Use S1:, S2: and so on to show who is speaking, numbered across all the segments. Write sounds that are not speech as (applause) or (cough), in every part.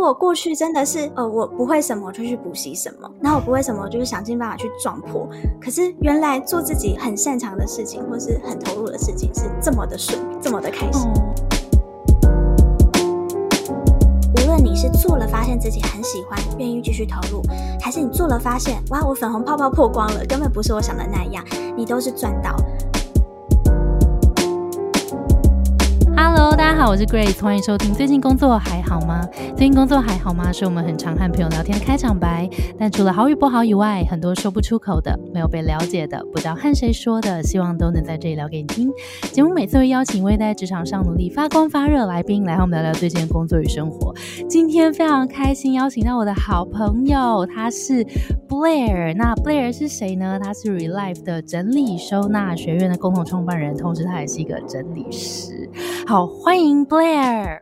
S1: 我过去真的是，呃，我不会什么就去补习什么，然后我不会什么就是想尽办法去撞破。可是原来做自己很擅长的事情，或是很投入的事情，是这么的顺，这么的开心。无论你是做了发现自己很喜欢，愿意继续投入，还是你做了发现，哇，我粉红泡泡破光了，根本不是我想的那样，你都是赚到。
S2: 好，我是 Grace，欢迎收听。最近工作还好吗？最近工作还好吗？是我们很常和朋友聊天的开场白。但除了好与不好以外，很多说不出口的、没有被了解的、不知道和谁说的，希望都能在这里聊给你听。节目每次会邀请一位在职场上努力发光发热来宾，来和我们聊聊最近的工作与生活。今天非常开心邀请到我的好朋友，他是 Blair。那 Blair 是谁呢？他是 Relife 的整理收纳学院的共同创办人，同时他也是一个整理师。好，欢迎 Blair。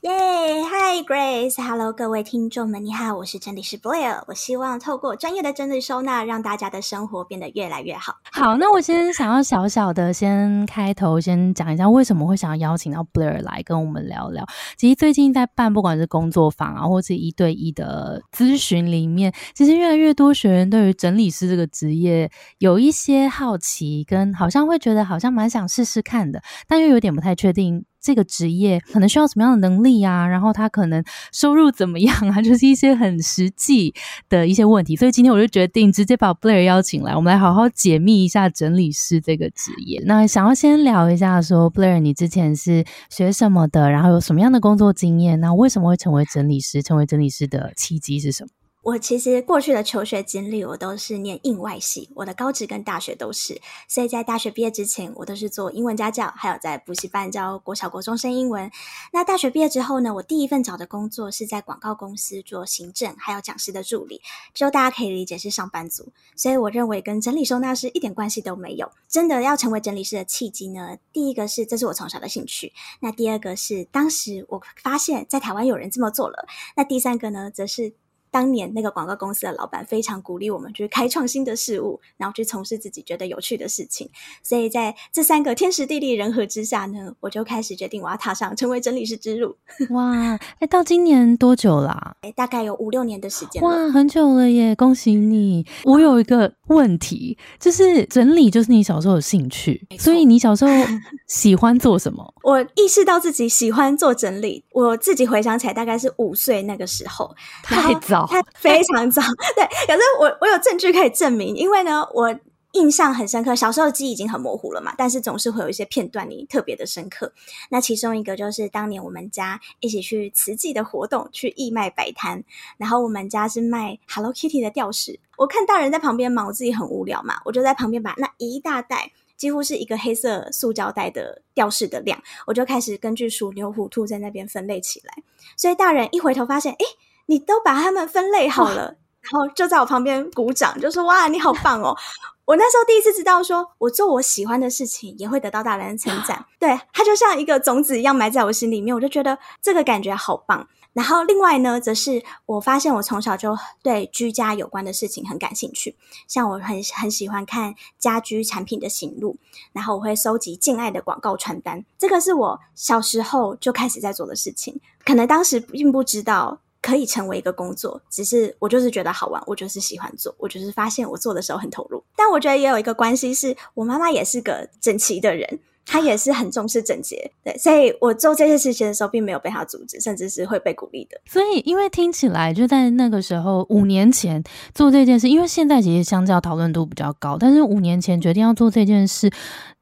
S1: 耶，Hi Grace，Hello，各位听众们，你好，我是整理师 Blair。我希望透过专业的整理收纳，让大家的生活变得越来越好。
S2: 好，那我先想要小小的先开头，先讲一下为什么会想要邀请到 Blair 来跟我们聊聊。其实最近在办不管是工作坊啊，或是一对一的咨询里面，其实越来越多学员对于整理师这个职业有一些好奇，跟好像会觉得好像蛮想试试看的，但又有点不太确定。这个职业可能需要什么样的能力啊？然后他可能收入怎么样啊？(laughs) 就是一些很实际的一些问题。所以今天我就决定直接把 Blair 邀请来，我们来好好解密一下整理师这个职业。那想要先聊一下，说 Blair，你之前是学什么的？然后有什么样的工作经验？那为什么会成为整理师？成为整理师的契机是什么？
S1: 我其实过去的求学经历，我都是念应外系，我的高职跟大学都是，所以在大学毕业之前，我都是做英文家教，还有在补习班教国小、国中生英文。那大学毕业之后呢，我第一份找的工作是在广告公司做行政，还有讲师的助理，就大家可以理解是上班族。所以我认为跟整理收纳师一点关系都没有。真的要成为整理师的契机呢，第一个是这是我从小的兴趣，那第二个是当时我发现，在台湾有人这么做了，那第三个呢，则是。当年那个广告公司的老板非常鼓励我们去开创新的事物，然后去从事自己觉得有趣的事情。所以在这三个天时地利人和之下呢，我就开始决定我要踏上成为整理师之路。
S2: 哇，哎，到今年多久啦？
S1: 哎，大概有五六年的时间。
S2: 哇，很久了耶！恭喜你。我有一个问题，就是整理就是你小时候有兴趣，所以你小时候 (laughs) 喜欢做什么？
S1: 我意识到自己喜欢做整理，我自己回想起来，大概是五岁那个时候，
S2: 太早。
S1: 他 (laughs) 非常早，对，可是我我有证据可以证明，因为呢，我印象很深刻，小时候记忆已经很模糊了嘛，但是总是会有一些片段你特别的深刻。那其中一个就是当年我们家一起去慈济的活动，去义卖摆摊，然后我们家是卖 Hello Kitty 的吊饰，我看大人在旁边忙，我自己很无聊嘛，我就在旁边把那一大袋，几乎是一个黑色塑胶袋的吊饰的量，我就开始根据鼠牛虎兔在那边分类起来，所以大人一回头发现，哎。你都把他们分类好了，然后就在我旁边鼓掌，就说：“哇，你好棒哦！” (laughs) 我那时候第一次知道，说我做我喜欢的事情也会得到大人的称赞。对，它就像一个种子一样埋在我心里面，我就觉得这个感觉好棒。然后另外呢，则是我发现我从小就对居家有关的事情很感兴趣，像我很很喜欢看家居产品的行路，然后我会收集敬爱的广告传单，这个是我小时候就开始在做的事情，可能当时并不知道。可以成为一个工作，只是我就是觉得好玩，我就是喜欢做，我就是发现我做的时候很投入。但我觉得也有一个关系，是我妈妈也是个整齐的人，她也是很重视整洁，对，所以我做这些事情的时候，并没有被她阻止，甚至是会被鼓励的。
S2: 所以，因为听起来就在那个时候，五年前做这件事，因为现在其实相较讨论度比较高，但是五年前决定要做这件事。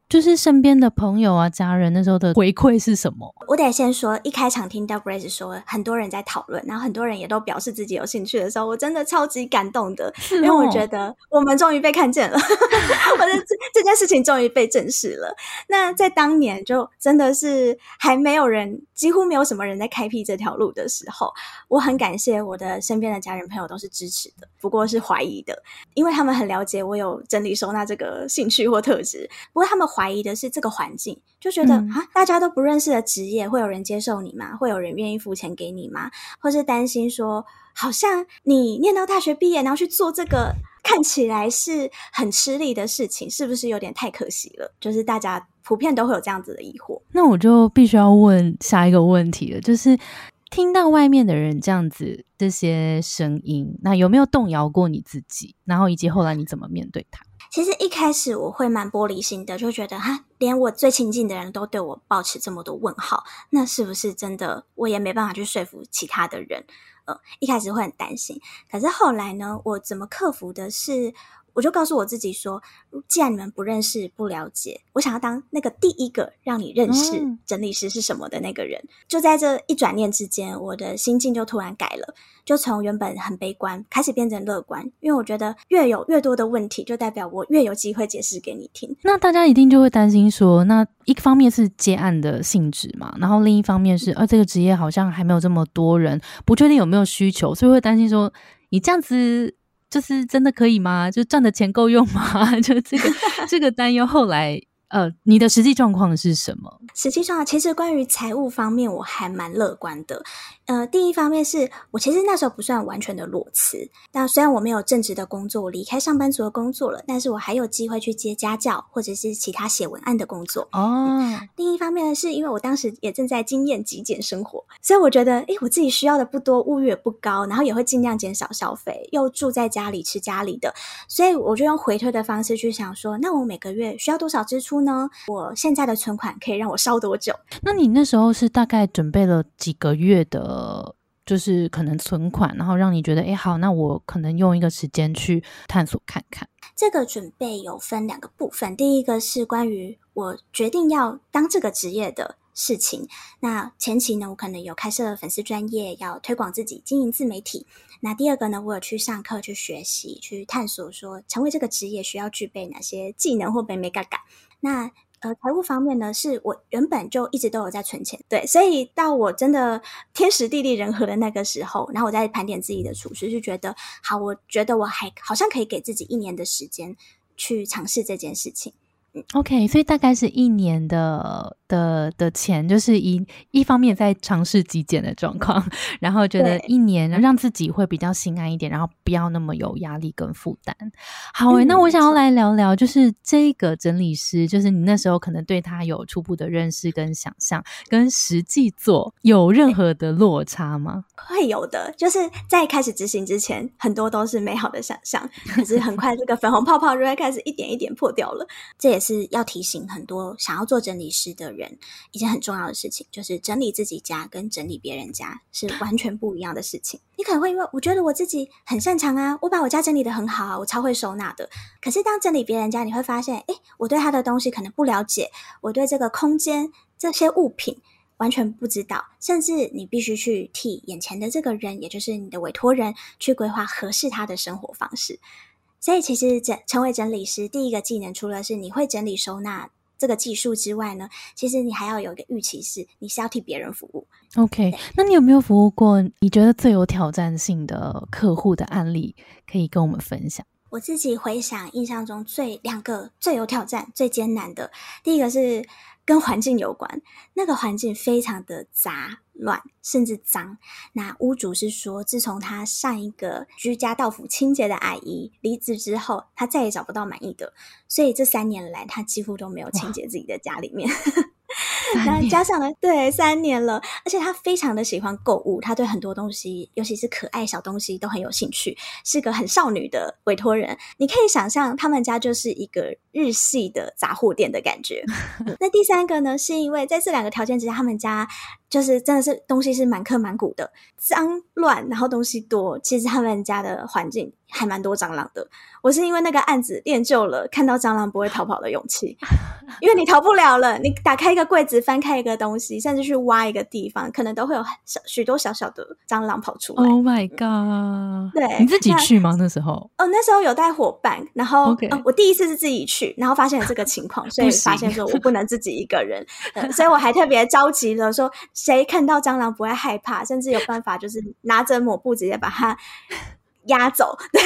S2: 就是身边的朋友啊、家人那时候的回馈是什么？
S1: 我得先说，一开场听到 Grace 说很多人在讨论，然后很多人也都表示自己有兴趣的时候，我真的超级感动的，因为我觉得我们终于被看见了，(laughs) 我的这这件事情终于被正视了。那在当年就真的是还没有人，几乎没有什么人在开辟这条路的时候，我很感谢我的身边的家人朋友都是支持的，不过是怀疑的，因为他们很了解我有整理收纳这个兴趣或特质，不过他们。怀疑的是这个环境，就觉得啊，大家都不认识的职业，会有人接受你吗？会有人愿意付钱给你吗？或是担心说，好像你念到大学毕业，然后去做这个看起来是很吃力的事情，是不是有点太可惜了？就是大家普遍都会有这样子的疑惑。
S2: 那我就必须要问下一个问题了，就是听到外面的人这样子这些声音，那有没有动摇过你自己？然后以及后来你怎么面对他？
S1: 其实一开始我会蛮玻璃心的，就觉得哈，连我最亲近的人都对我保持这么多问号，那是不是真的？我也没办法去说服其他的人。一开始会很担心，可是后来呢，我怎么克服的是？我就告诉我自己说，既然你们不认识、不了解，我想要当那个第一个让你认识整理师是什么的那个人。就在这一转念之间，我的心境就突然改了，就从原本很悲观开始变成乐观。因为我觉得越有越多的问题，就代表我越有机会解释给你听。
S2: 那大家一定就会担心说，那一方面是接案的性质嘛，然后另一方面是，呃，这个职业好像还没有这么多人，不确定有没有需求，所以会担心说，你这样子。就是真的可以吗？就赚的钱够用吗？(laughs) 就这个这个担忧，后来。呃，你的实际状况是什么？
S1: 实际状况，其实关于财务方面，我还蛮乐观的。呃，第一方面是我其实那时候不算完全的裸辞。那虽然我没有正职的工作，我离开上班族的工作了，但是我还有机会去接家教或者是其他写文案的工作。哦。另一方面呢，是因为我当时也正在经验极简生活，所以我觉得，诶，我自己需要的不多，物欲也不高，然后也会尽量减少消费，又住在家里吃家里的，所以我就用回推的方式去想说，那我每个月需要多少支出？呢？我现在的存款可以让我烧多久？
S2: 那你那时候是大概准备了几个月的，就是可能存款，然后让你觉得，哎，好，那我可能用一个时间去探索看看。
S1: 这个准备有分两个部分，第一个是关于我决定要当这个职业的事情。那前期呢，我可能有开设粉丝专业，要推广自己，经营自媒体。那第二个呢，我有去上课去学习，去探索说成为这个职业需要具备哪些技能或美美嘎嘎。那呃，财务方面呢，是我原本就一直都有在存钱，对，所以到我真的 (laughs) 天时地利人和的那个时候，然后我在盘点自己的储蓄，就觉得好，我觉得我还好像可以给自己一年的时间去尝试这件事情。
S2: OK，所以大概是一年的的的钱，就是一一方面在尝试极简的状况，然后觉得一年让自己会比较心安一点，然后不要那么有压力跟负担。好诶，那我想要来聊聊，就是这个整理师，就是你那时候可能对他有初步的认识跟想象，跟实际做有任何的落差吗？(laughs)
S1: 会有的，就是在开始执行之前，很多都是美好的想象，可是很快这个粉红泡泡就会开始一点一点破掉了，这也是。是要提醒很多想要做整理师的人一件很重要的事情，就是整理自己家跟整理别人家是 (laughs) 完全不一样的事情。你可能会因为我觉得我自己很擅长啊，我把我家整理的很好啊，我超会收纳的。可是当整理别人家，你会发现，诶，我对他的东西可能不了解，我对这个空间这些物品完全不知道，甚至你必须去替眼前的这个人，也就是你的委托人，去规划合适他的生活方式。所以，其实整成为整理师，第一个技能除了是你会整理收纳这个技术之外呢，其实你还要有一个预期，是你是要替别人服务。
S2: OK，那你有没有服务过你觉得最有挑战性的客户的案例，可以跟我们分享？
S1: 我自己回想印象中最两个最有挑战、最艰难的，第一个是。跟环境有关，那个环境非常的杂乱，甚至脏。那屋主是说，自从他上一个居家到府清洁的阿姨离职之后，他再也找不到满意的，所以这三年来，他几乎都没有清洁自己的家里面。(laughs) 那加上了，对，三年了，而且他非常的喜欢购物，他对很多东西，尤其是可爱小东西都很有兴趣，是个很少女的委托人。你可以想象，他们家就是一个日系的杂货店的感觉。那第三个呢，是因为在这两个条件之下，他们家就是真的是东西是满坑满谷的，脏乱，然后东西多，其实他们家的环境。还蛮多蟑螂的，我是因为那个案子练就了看到蟑螂不会逃跑的勇气，(laughs) 因为你逃不了了。你打开一个柜子，翻开一个东西，甚至去挖一个地方，可能都会有小许多小小的蟑螂跑出来。
S2: Oh my god！
S1: 对，
S2: 你自己去吗？那时候？
S1: 哦，那时候有带伙伴，然后我第一次是自己去，然后发现了这个情况，(laughs) 所以发现说我不能自己一个人，所以我还特别着急的，说谁看到蟑螂不会害怕，甚至有办法就是拿着抹布直接把它。压走，对，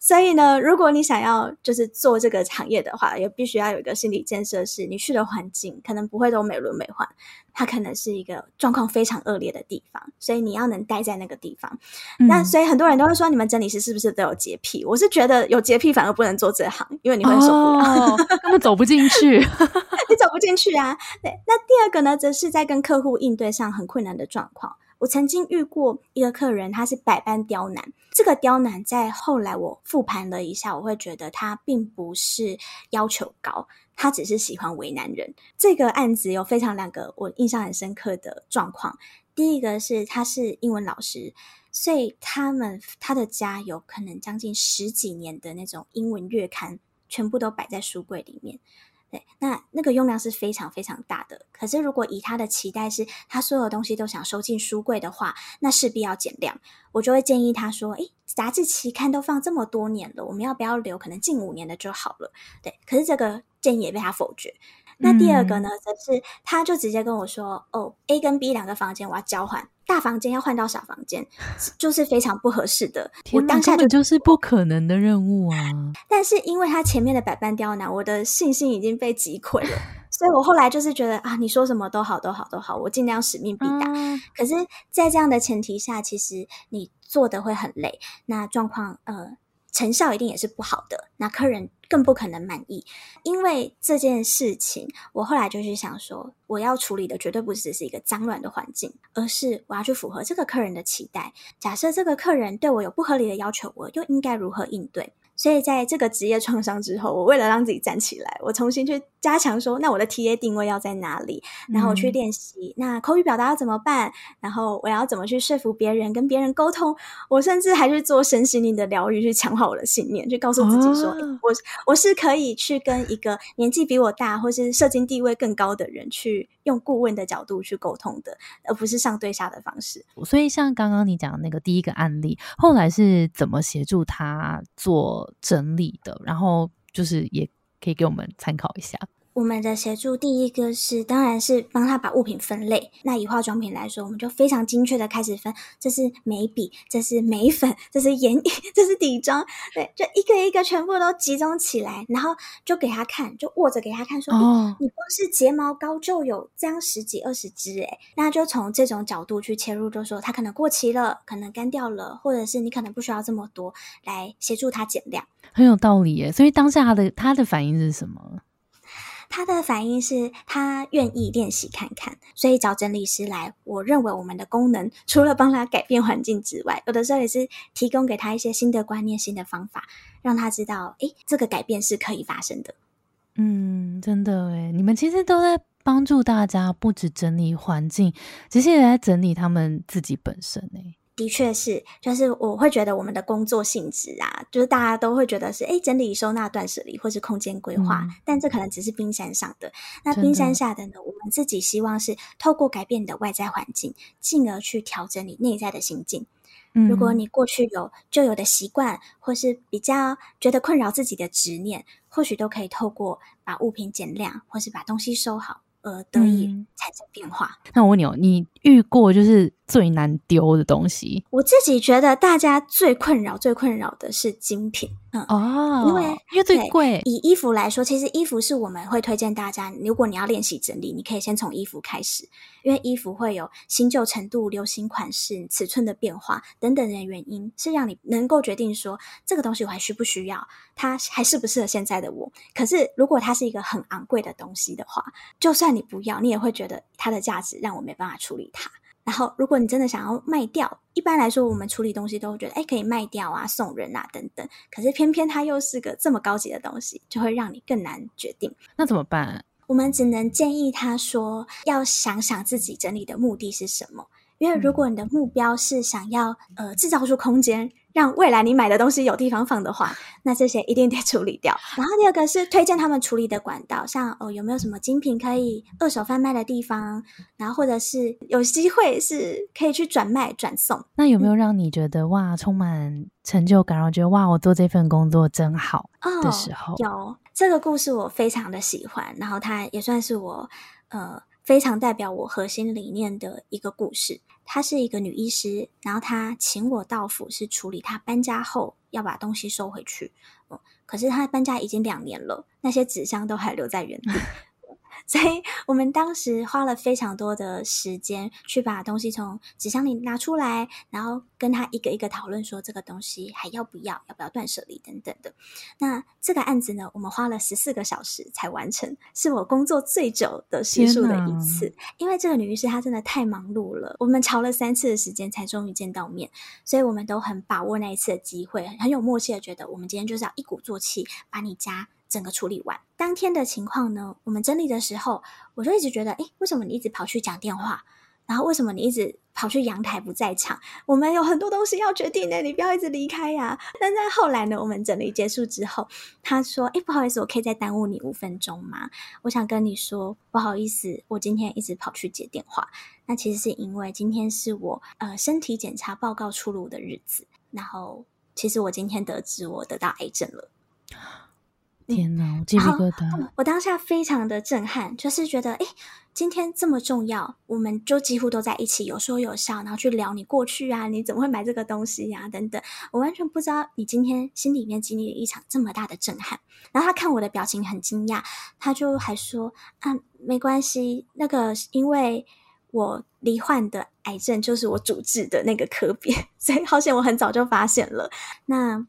S1: 所以呢，如果你想要就是做这个行业的话，也必须要有一个心理建设，是你去的环境可能不会都美轮美奂，它可能是一个状况非常恶劣的地方，所以你要能待在那个地方。那所以很多人都会说，你们整理师是不是都有洁癖？我是觉得有洁癖反而不能做这行，因为你会受不了，
S2: 根本走不进去，(laughs)
S1: 你走不不进去啊。对，那第二个呢，则是在跟客户应对上很困难的状况。我曾经遇过一个客人，他是百般刁难。这个刁难在后来我复盘了一下，我会觉得他并不是要求高，他只是喜欢为难人。这个案子有非常两个我印象很深刻的状况。第一个是他是英文老师，所以他们他的家有可能将近十几年的那种英文月刊，全部都摆在书柜里面。对，那那个用量是非常非常大的。可是，如果以他的期待是他所有东西都想收进书柜的话，那势必要减量。我就会建议他说：“诶，杂志期刊都放这么多年了，我们要不要留？可能近五年的就好了。”对，可是这个建议也被他否决。那第二个呢，则是他就直接跟我说：“哦，A 跟 B 两个房间我要交换，大房间要换到小房间，就是非常不合适的。”
S2: 我当下就就是不可能的任务啊！(laughs)
S1: 但是因为他前面的百般刁难，我的信心已经被击溃了，所以我后来就是觉得啊，你说什么都好，都好，都好，我尽量使命必达。可是，在这样的前提下，其实你做的会很累，那状况呃。成效一定也是不好的，那客人更不可能满意。因为这件事情，我后来就是想说，我要处理的绝对不只是一个脏乱的环境，而是我要去符合这个客人的期待。假设这个客人对我有不合理的要求，我又应该如何应对？所以在这个职业创伤之后，我为了让自己站起来，我重新去加强说，那我的 T A 定位要在哪里？然后我去练习，那口语表达要怎么办？然后我要怎么去说服别人，跟别人沟通？我甚至还去做身心灵的疗愈，去强化我的信念，去告诉自己说，我我是可以去跟一个年纪比我大，或是社经地位更高的人，去用顾问的角度去沟通的，而不是上对下的方式。
S2: 所以，像刚刚你讲的那个第一个案例，后来是怎么协助他做？整理的，然后就是也可以给我们参考一下。
S1: 我们的协助第一个是，当然是帮他把物品分类。那以化妆品来说，我们就非常精确的开始分，这是眉笔，这是眉粉，这是眼影，这是底妆，对，就一个一个全部都集中起来，然后就给他看，就握着给他看，说，哦，你光是睫毛膏就有这样十几二十支，诶那就从这种角度去切入，就说他可能过期了，可能干掉了，或者是你可能不需要这么多，来协助他减量，
S2: 很有道理耶。所以当下他的他的反应是什么？
S1: 他的反应是他愿意练习看看，所以找整理师来。我认为我们的功能除了帮他改变环境之外，有的时候也是提供给他一些新的观念、新的方法，让他知道，诶，这个改变是可以发生的。
S2: 嗯，真的诶，你们其实都在帮助大家，不止整理环境，其实也在整理他们自己本身诶。
S1: 的确是，就是我会觉得我们的工作性质啊，就是大家都会觉得是哎，整理收纳断舍离或是空间规划，但这可能只是冰山上的。那冰山下的呢，我们自己希望是透过改变你的外在环境，进而去调整你内在的心境。如果你过去有旧有的习惯，或是比较觉得困扰自己的执念，或许都可以透过把物品减量，或是把东西收好。而，得以产生变化。
S2: 那我问你哦，你遇过就是最难丢的东西？
S1: 我自己觉得大家最困扰、最困扰的是精品。
S2: 嗯哦，因为因为最贵。
S1: 以衣服来说，其实衣服是我们会推荐大家，如果你要练习整理，你可以先从衣服开始，因为衣服会有新旧程度、流行款式、尺寸的变化等等的原因，是让你能够决定说这个东西我还需不需要，它还适不适合现在的我。可是如果它是一个很昂贵的东西的话，就算你不要，你也会觉得它的价值让我没办法处理它。然后，如果你真的想要卖掉，一般来说，我们处理东西都会觉得，哎，可以卖掉啊，送人啊，等等。可是偏偏它又是个这么高级的东西，就会让你更难决定。
S2: 那怎么办？
S1: 我们只能建议他说，要想想自己整理的目的是什么。因为如果你的目标是想要呃制造出空间。让未来你买的东西有地方放的话，那这些一定得处理掉。然后第二个是推荐他们处理的管道，像哦有没有什么精品可以二手贩卖的地方，然后或者是有机会是可以去转卖转送。
S2: 那有没有让你觉得哇充满成就感，然后觉得哇我做这份工作真好的时候？
S1: 有这个故事我非常的喜欢，然后它也算是我呃。非常代表我核心理念的一个故事。她是一个女医师，然后她请我到府是处理她搬家后要把东西收回去。嗯，可是她搬家已经两年了，那些纸箱都还留在原地。所以我们当时花了非常多的时间去把东西从纸箱里拿出来，然后跟他一个一个讨论说这个东西还要不要，要不要断舍离等等的。那这个案子呢，我们花了十四个小时才完成，是我工作最久的时数的一次。因为这个女律师她真的太忙碌了，我们吵了三次的时间才终于见到面，所以我们都很把握那一次的机会，很有默契的觉得我们今天就是要一鼓作气把你家。整个处理完当天的情况呢？我们整理的时候，我就一直觉得，哎，为什么你一直跑去讲电话？然后为什么你一直跑去阳台不在场？我们有很多东西要决定的，你不要一直离开呀。但在后来呢，我们整理结束之后，他说，哎，不好意思，我可以再耽误你五分钟吗？我想跟你说，不好意思，我今天一直跑去接电话。那其实是因为今天是我呃身体检查报告出炉的日子，然后其实我今天得知我得到癌症了。
S2: 天哪，我鸡皮疙瘩！
S1: 我当下非常的震撼，就是觉得，哎，今天这么重要，我们就几乎都在一起，有说有笑，然后去聊你过去啊，你怎么会买这个东西呀？等等，我完全不知道你今天心里面经历了一场这么大的震撼。然后他看我的表情很惊讶，他就还说，啊，没关系，那个因为我罹患的癌症就是我主治的那个科别，所以好险我很早就发现了。那。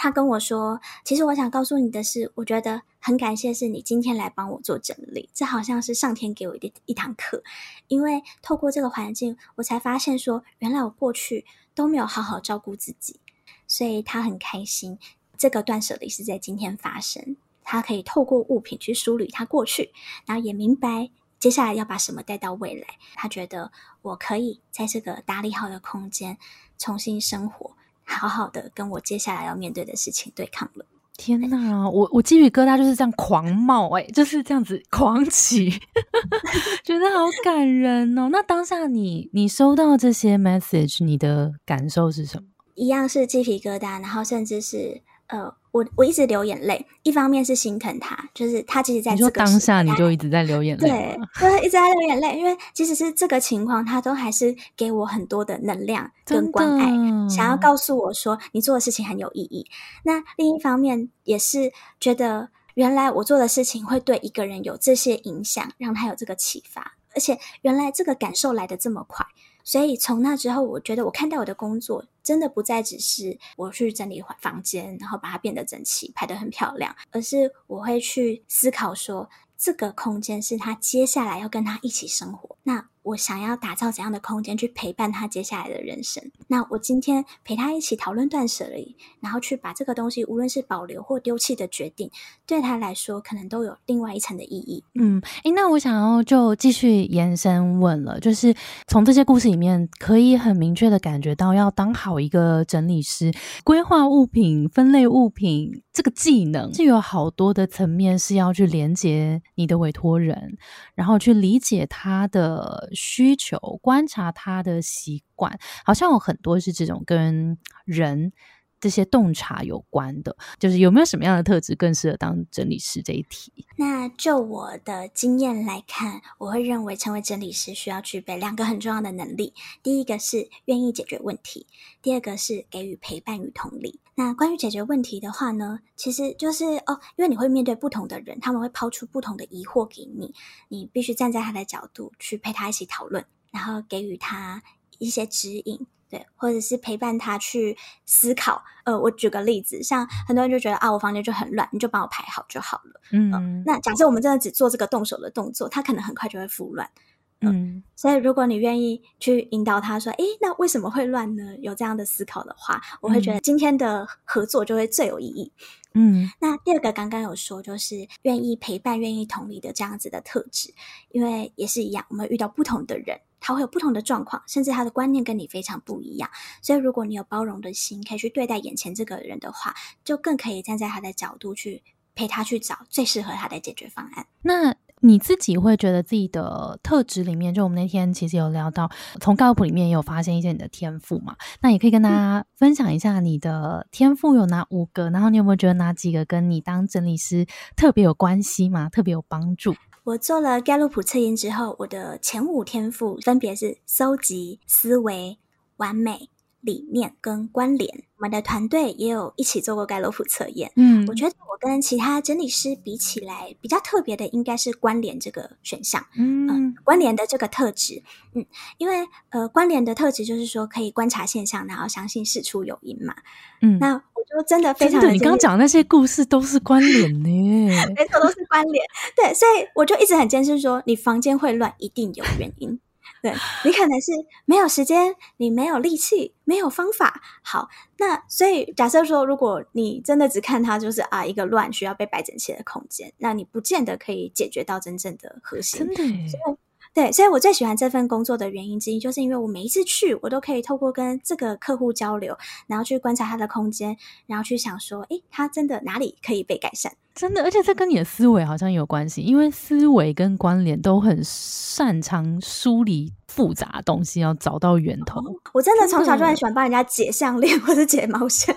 S1: 他跟我说：“其实我想告诉你的是，我觉得很感谢是你今天来帮我做整理，这好像是上天给我的一堂课。因为透过这个环境，我才发现说，原来我过去都没有好好照顾自己。所以他很开心，这个断舍离是在今天发生。他可以透过物品去梳理他过去，然后也明白接下来要把什么带到未来。他觉得我可以在这个打理好的空间重新生活。”好好的跟我接下来要面对的事情对抗了。
S2: 天哪，我我鸡皮疙瘩就是这样狂冒，哎，就是这样子狂起，(laughs) 觉得好感人哦。那当下你你收到这些 message，你的感受是什么？
S1: 一样是鸡皮疙瘩，然后甚至是呃。我我一直流眼泪，一方面是心疼他，就是他其实在这个
S2: 当下你就一直在流眼泪，(laughs)
S1: 对，对，一直在流眼泪，因为即使是这个情况，他都还是给我很多的能量跟关爱，想要告诉我说你做的事情很有意义。那另一方面也是觉得，原来我做的事情会对一个人有这些影响，让他有这个启发，而且原来这个感受来的这么快。所以从那之后，我觉得我看待我的工作，真的不再只是我去整理房间，然后把它变得整齐，排得很漂亮，而是我会去思考说，这个空间是他接下来要跟他一起生活。那我想要打造怎样的空间去陪伴他接下来的人生？那我今天陪他一起讨论断舍离，然后去把这个东西，无论是保留或丢弃的决定，对他来说可能都有另外一层的意义。
S2: 嗯，诶，那我想要就继续延伸问了，就是从这些故事里面，可以很明确的感觉到，要当好一个整理师，规划物品、分类物品这个技能，是有好多的层面是要去连接你的委托人，然后去理解他的。需求观察他的习惯，好像有很多是这种跟人这些洞察有关的，就是有没有什么样的特质更适合当整理师这一题？
S1: 那就我的经验来看，我会认为成为整理师需要具备两个很重要的能力，第一个是愿意解决问题，第二个是给予陪伴与同理。那关于解决问题的话呢，其实就是哦，因为你会面对不同的人，他们会抛出不同的疑惑给你，你必须站在他的角度去陪他一起讨论，然后给予他一些指引，对，或者是陪伴他去思考。呃，我举个例子，像很多人就觉得啊，我房间就很乱，你就帮我排好就好了。嗯，那假设我们真的只做这个动手的动作，他可能很快就会复乱。嗯，所以如果你愿意去引导他说：“诶，那为什么会乱呢？”有这样的思考的话，我会觉得今天的合作就会最有意义。嗯，那第二个刚刚有说，就是愿意陪伴、愿意同理的这样子的特质，因为也是一样，我们遇到不同的人，他会有不同的状况，甚至他的观念跟你非常不一样。所以如果你有包容的心，可以去对待眼前这个人的话，就更可以站在他的角度去陪他去找最适合他的解决方案。
S2: 那。你自己会觉得自己的特质里面，就我们那天其实有聊到，从高普里面也有发现一些你的天赋嘛？那也可以跟大家分享一下你的天赋有哪五个，然后你有没有觉得哪几个跟你当整理师特别有关系嘛？特别有帮助？
S1: 我做了盖洛普测验之后，我的前五天赋分别是：搜集、思维、完美、理念跟关联。我们的团队也有一起做过盖洛普测验。
S2: 嗯，
S1: 我觉得我跟其他整理师比起来，比较特别的应该是关联这个选项。
S2: 嗯，
S1: 关联的这个特质，嗯，因为呃，关联的特质就是说可以观察现象，然后相信事出有因嘛。
S2: 嗯，
S1: 那我就真的非常
S2: 的，你刚刚讲那些故事都是关联呢，(laughs)
S1: 没错，都是关联。对，所以我就一直很坚持说，你房间会乱，一定有原因。对你可能是没有时间，你没有力气，没有方法。好，那所以假设说，如果你真的只看它就是啊一个乱需要被摆整齐的空间，那你不见得可以解决到真正的核心。
S2: 真的，
S1: 对，所以我最喜欢这份工作的原因之一，就是因为我每一次去，我都可以透过跟这个客户交流，然后去观察他的空间，然后去想说，诶，他真的哪里可以被改善？
S2: 真的，而且这跟你的思维好像有关系，因为思维跟关联都很擅长梳理复杂东西，要找到源头。
S1: 我真的从小就很喜欢帮人家解项链或者解毛线。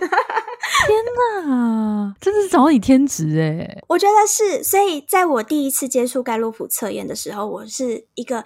S2: 天哪，真的是找你天职哎！
S1: 我觉得是，所以在我第一次接触盖洛普测验的时候，我是一个。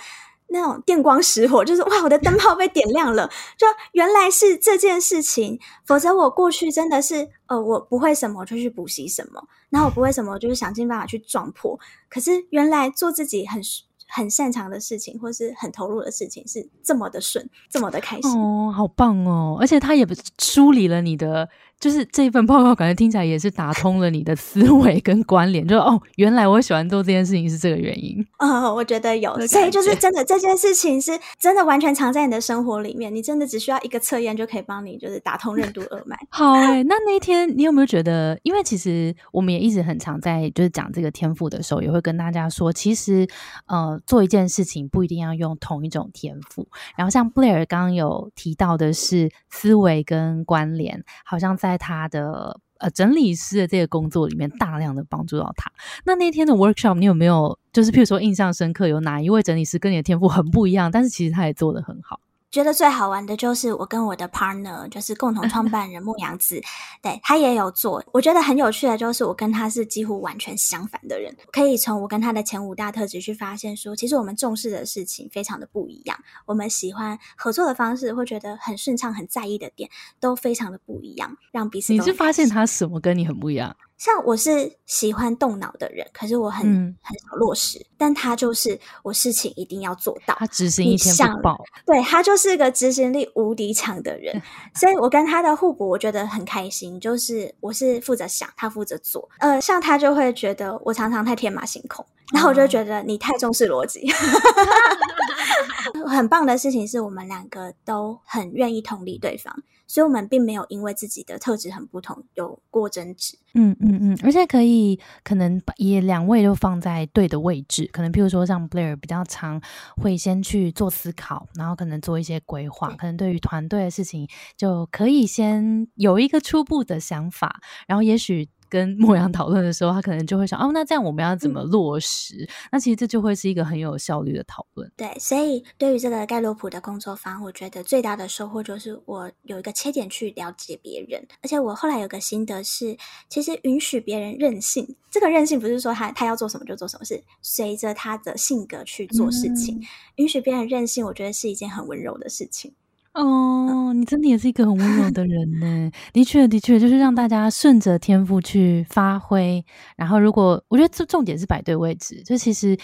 S1: 那种电光石火，就是哇，我的灯泡被点亮了，(laughs) 就原来是这件事情。否则我过去真的是，呃，我不会什么就去补习什么，然后我不会什么就是想尽办法去撞破。可是原来做自己很很擅长的事情，或是很投入的事情，是这么的顺，这么的开心
S2: 哦，好棒哦！而且他也梳理了你的。就是这一份报告，感觉听起来也是打通了你的思维跟关联，就哦，原来我喜欢做这件事情是这个原因。
S1: 嗯，(laughs) 我觉得有，所以就是真的这件事情是真的完全藏在你的生活里面，你真的只需要一个测验就可以帮你就是打通任督二脉。(laughs)
S2: 好哎，那那天你有没有觉得？因为其实我们也一直很常在就是讲这个天赋的时候，也会跟大家说，其实呃做一件事情不一定要用同一种天赋。然后像布莱尔刚刚有提到的是思维跟关联，好像。在在他的呃整理师的这个工作里面，大量的帮助到他。那那天的 workshop，你有没有就是譬如说印象深刻，有哪一位整理师跟你的天赋很不一样，但是其实他也做的很好？
S1: 觉得最好玩的就是我跟我的 partner，就是共同创办人牧羊子，对他也有做。我觉得很有趣的就是我跟他是几乎完全相反的人，可以从我跟他的前五大特质去发现，说其实我们重视的事情非常的不一样，我们喜欢合作的方式，会觉得很顺畅、很在意的点都非常的不一样，让彼此
S2: 你是发现他什么跟你很不一样？
S1: 像我是喜欢动脑的人，可是我很很少落实。但他就是我事情一定要做到，
S2: 他执行一天不报，
S1: 对他就是个执行力无敌强的人。(laughs) 所以我跟他的互补，我觉得很开心。就是我是负责想，他负责做。呃，像他就会觉得我常常太天马行空，然后我就觉得你太重视逻辑。(laughs) 很棒的事情是我们两个都很愿意同理对方。所以我们并没有因为自己的特质很不同有过争执。
S2: 嗯嗯嗯，而且可以可能也两位都放在对的位置。可能譬如说像 Blair 比较常会先去做思考，然后可能做一些规划。可能对于团队的事情就可以先有一个初步的想法，然后也许。跟牧羊讨论的时候，他可能就会想哦，那这样我们要怎么落实？那其实这就会是一个很有效率的讨论。
S1: 对，所以对于这个盖洛普的工作坊，我觉得最大的收获就是我有一个切点去了解别人，而且我后来有个心得是，其实允许别人任性。这个任性不是说他他要做什么就做什么，是随着他的性格去做事情。允许别人任性，我觉得是一件很温柔的事情。
S2: 哦，你真的也是一个很温柔的人呢。(laughs) 的确，的确，就是让大家顺着天赋去发挥。然后，如果我觉得这重点是摆对位置，就其实。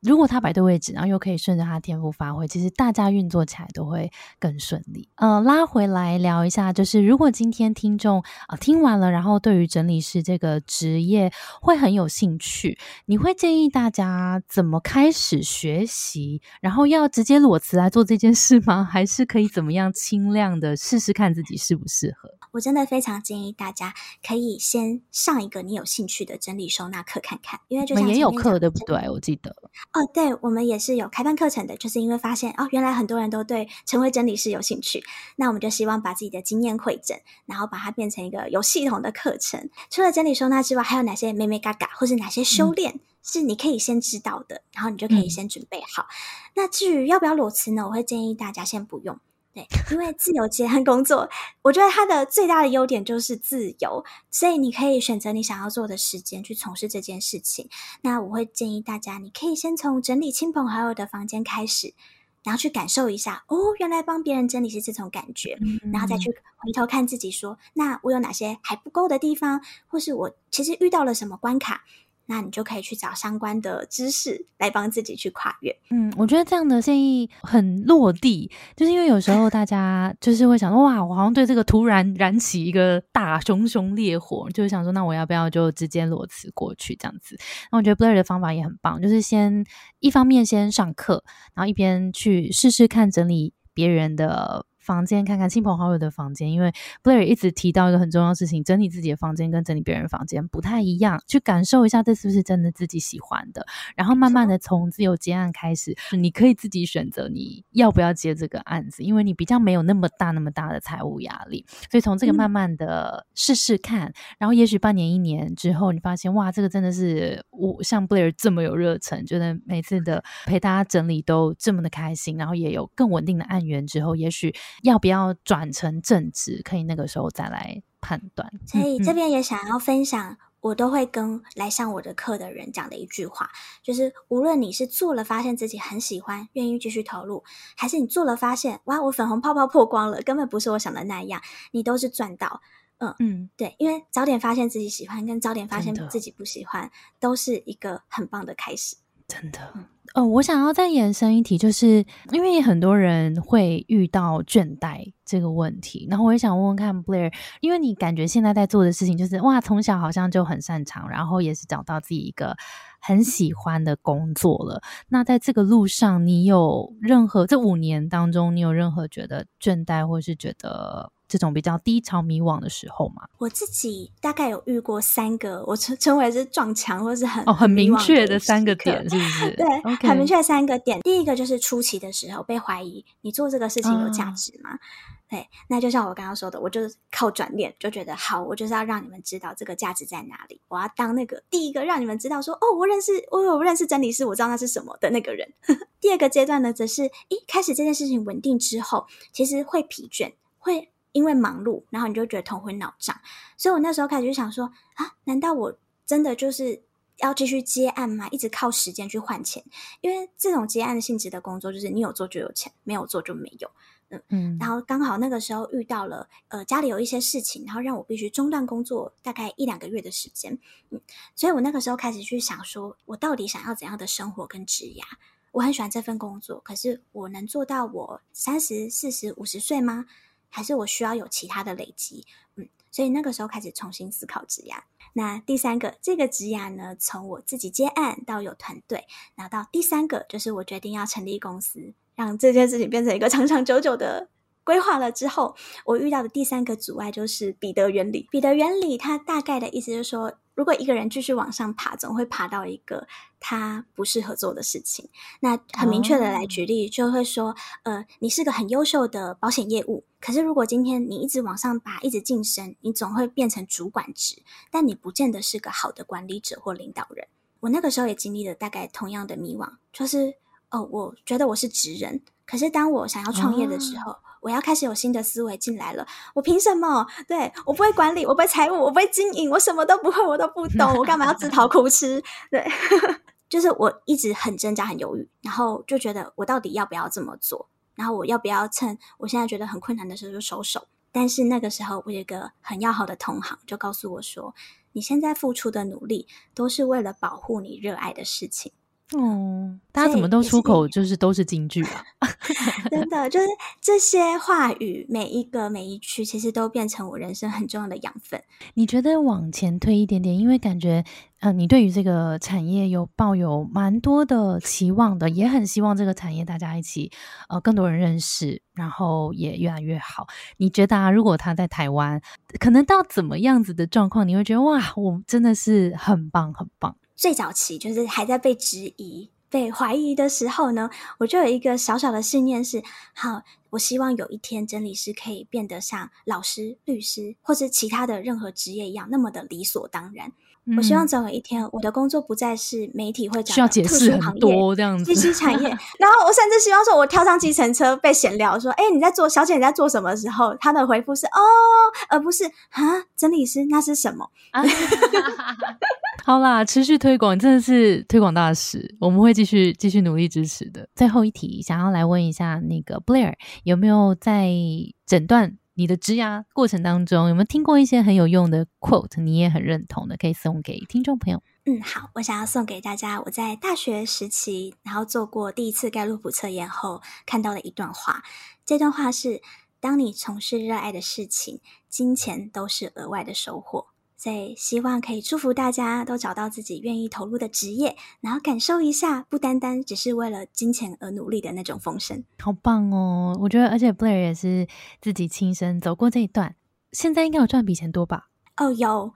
S2: 如果他摆对位置，然后又可以顺着他的天赋发挥，其实大家运作起来都会更顺利。呃，拉回来聊一下，就是如果今天听众啊听完了，然后对于整理师这个职业会很有兴趣，你会建议大家怎么开始学习？然后要直接裸辞来做这件事吗？还是可以怎么样轻量的试试看自己适不适合？
S1: 我真的非常建议大家可以先上一个你有兴趣的整理收纳课看看，因为就像
S2: 也有课对不对？我记得
S1: 哦，对，我们也是有开办课程的，就是因为发现哦，原来很多人都对成为整理师有兴趣，那我们就希望把自己的经验汇整，然后把它变成一个有系统的课程。除了整理收纳之外，还有哪些美美嘎嘎，或是哪些修炼是你可以先知道的，然后你就可以先准备好。那至于要不要裸辞呢？我会建议大家先不用。因为自由接案工作，我觉得它的最大的优点就是自由，所以你可以选择你想要做的时间去从事这件事情。那我会建议大家，你可以先从整理亲朋好友的房间开始，然后去感受一下，哦，原来帮别人整理是这种感觉，然后再去回头看自己，说，那我有哪些还不够的地方，或是我其实遇到了什么关卡。那你就可以去找相关的知识来帮自己去跨越。
S2: 嗯，我觉得这样的建议很落地，就是因为有时候大家就是会想说，哇，我好像对这个突然燃起一个大熊熊烈火，就是想说，那我要不要就直接裸辞过去这样子？那我觉得 Blair 的方法也很棒，就是先一方面先上课，然后一边去试试看整理别人的。房间看看亲朋好友的房间，因为 Blair 一直提到一个很重要的事情：整理自己的房间跟整理别人房间不太一样。去感受一下，这是不是真的自己喜欢的？然后慢慢的从自由接案开始，你可以自己选择你要不要接这个案子，因为你比较没有那么大那么大的财务压力。所以从这个慢慢的试试看，然后也许半年一年之后，你发现哇，这个真的是我像 Blair 这么有热忱，觉得每次的陪大家整理都这么的开心，然后也有更稳定的案源之后，也许。要不要转成正职？可以那个时候再来判断。
S1: 所以这边也想要分享，我都会跟来上我的课的人讲的一句话，就是无论你是做了发现自己很喜欢，愿意继续投入，还是你做了发现哇，我粉红泡泡破光了，根本不是我想的那样，你都是赚到。嗯嗯，对，因为早点发现自己喜欢，跟早点发现自己不喜欢，都是一个很棒的开始。
S2: 真的。哦，我想要再延伸一题，就是因为很多人会遇到倦怠这个问题，然后我也想问问看 Blair，因为你感觉现在在做的事情就是哇，从小好像就很擅长，然后也是找到自己一个很喜欢的工作了。那在这个路上，你有任何这五年当中，你有任何觉得倦怠，或是觉得？这种比较低潮迷惘的时候嘛，
S1: 我自己大概有遇过三个，我称称为是撞墙或是很
S2: 哦 (laughs) 很明确
S1: 的
S2: 三个点，是不是？
S1: 对，很明确三个点。第一个就是初期的时候被怀疑，你做这个事情有价值吗？对，那就像我刚刚说的，我就是靠转念就觉得好，我就是要让你们知道这个价值在哪里，我要当那个第一个让你们知道说哦，我认识我有认识整理师，我知道那是什么的那个人。(laughs) 第二个阶段呢，则是一开始这件事情稳定之后，其实会疲倦，会。因为忙碌，然后你就觉得头昏脑胀，所以我那时候开始就想说啊，难道我真的就是要继续接案吗？一直靠时间去换钱？因为这种接案性质的工作，就是你有做就有钱，没有做就没有。嗯嗯。然后刚好那个时候遇到了，呃，家里有一些事情，然后让我必须中断工作大概一两个月的时间。嗯，所以我那个时候开始去想说，我到底想要怎样的生活跟职涯？我很喜欢这份工作，可是我能做到我三十四十五十岁吗？还是我需要有其他的累积，嗯，所以那个时候开始重新思考职涯。那第三个，这个职涯呢，从我自己接案到有团队，然后到第三个，就是我决定要成立公司，让这件事情变成一个长长久久的规划了之后，我遇到的第三个阻碍就是彼得原理。彼得原理它大概的意思就是说。如果一个人继续往上爬，总会爬到一个他不适合做的事情。那很明确的来举例，就会说，呃，你是个很优秀的保险业务，可是如果今天你一直往上爬，一直晋升，你总会变成主管职，但你不见得是个好的管理者或领导人。我那个时候也经历了大概同样的迷惘，就是，哦，我觉得我是职人，可是当我想要创业的时候。我要开始有新的思维进来了，我凭什么？对我不会管理，我不会财务，我不会经营，我什么都不会，我都不懂，我干嘛要自讨苦吃？对，(laughs) 就是我一直很挣扎、很犹豫，然后就觉得我到底要不要这么做？然后我要不要趁我现在觉得很困难的时候就收手？但是那个时候，我有一个很要好的同行就告诉我说：“你现在付出的努力都是为了保护你热爱的事情。”
S2: 哦，大家怎么都出口就是都是京剧啊！(laughs)
S1: 真的，就是这些话语，每一个每一句，其实都变成我人生很重要的养分。
S2: 你觉得往前推一点点，因为感觉，呃，你对于这个产业有抱有蛮多的期望的，也很希望这个产业大家一起，呃，更多人认识，然后也越来越好。你觉得啊，如果他在台湾，可能到怎么样子的状况，你会觉得哇，我真的是很棒，很棒。
S1: 最早期就是还在被质疑、被怀疑的时候呢，我就有一个小小的信念是：好，我希望有一天整理师可以变得像老师、律师或者其他的任何职业一样那么的理所当然。我希望总有一天，我的工作不再是媒体会讲的特殊行业、
S2: 这样
S1: 子、信息产业。然后我甚至希望说，我跳上计程车被闲聊说：“哎，你在做？小姐你在做什么？”时候，他的回复是：“哦，而不是啊，整理师那是什么？” (laughs)
S2: 好啦，持续推广真的是推广大使，我们会继续继续努力支持的。最后一题，想要来问一下那个 Blair，有没有在诊断你的植牙过程当中，有没有听过一些很有用的 quote，你也很认同的，可以送给听众朋友？
S1: 嗯，好，我想要送给大家，我在大学时期，然后做过第一次盖洛普测验后看到的一段话。这段话是：当你从事热爱的事情，金钱都是额外的收获。所以，希望可以祝福大家都找到自己愿意投入的职业，然后感受一下不单单只是为了金钱而努力的那种丰盛。
S2: 好棒哦！我觉得，而且 Blair 也是自己亲身走过这一段，现在应该有赚比以前多吧？
S1: 哦，有。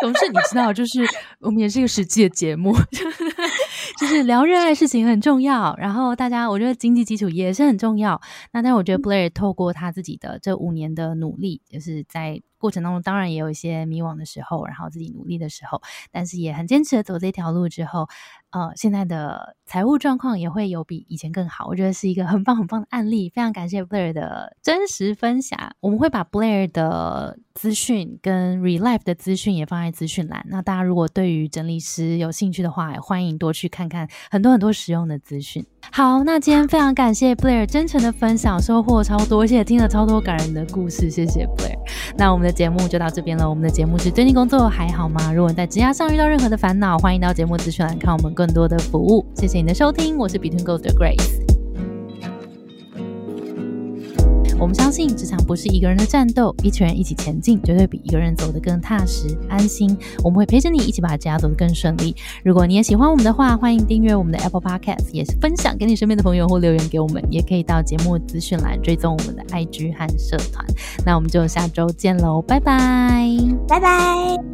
S2: 总是，你知道，就是我们也是一个实际的节目，(laughs) 就是聊热爱事情很重要。然后大家，我觉得经济基础也是很重要。那但我觉得 Blair 透过他自己的这五年的努力，就是在。过程当中当然也有一些迷惘的时候，然后自己努力的时候，但是也很坚持的走这条路之后，呃，现在的财务状况也会有比以前更好。我觉得是一个很棒很棒的案例，非常感谢 Blair 的真实分享。我们会把 Blair 的资讯跟 Relife 的资讯也放在资讯栏。那大家如果对于整理师有兴趣的话，也欢迎多去看看很多很多实用的资讯。好，那今天非常感谢 Blair 真诚的分享，收获超多，而且听了超多感人的故事。谢谢 Blair。那我们的。节目就到这边了。我们的节目是最近工作还好吗？如果在职涯上遇到任何的烦恼，欢迎到节目资讯栏看我们更多的服务。谢谢你的收听，我是 Between Gold 的 Grace。我们相信职场不是一个人的战斗，一群人一起前进，绝对比一个人走得更踏实安心。我们会陪着你一起把家走得更顺利。如果你也喜欢我们的话，欢迎订阅我们的 Apple Podcast，也是分享给你身边的朋友或留言给我们，也可以到节目资讯栏追踪我们的 IG 和社团。那我们就下周见喽，拜拜，
S1: 拜拜。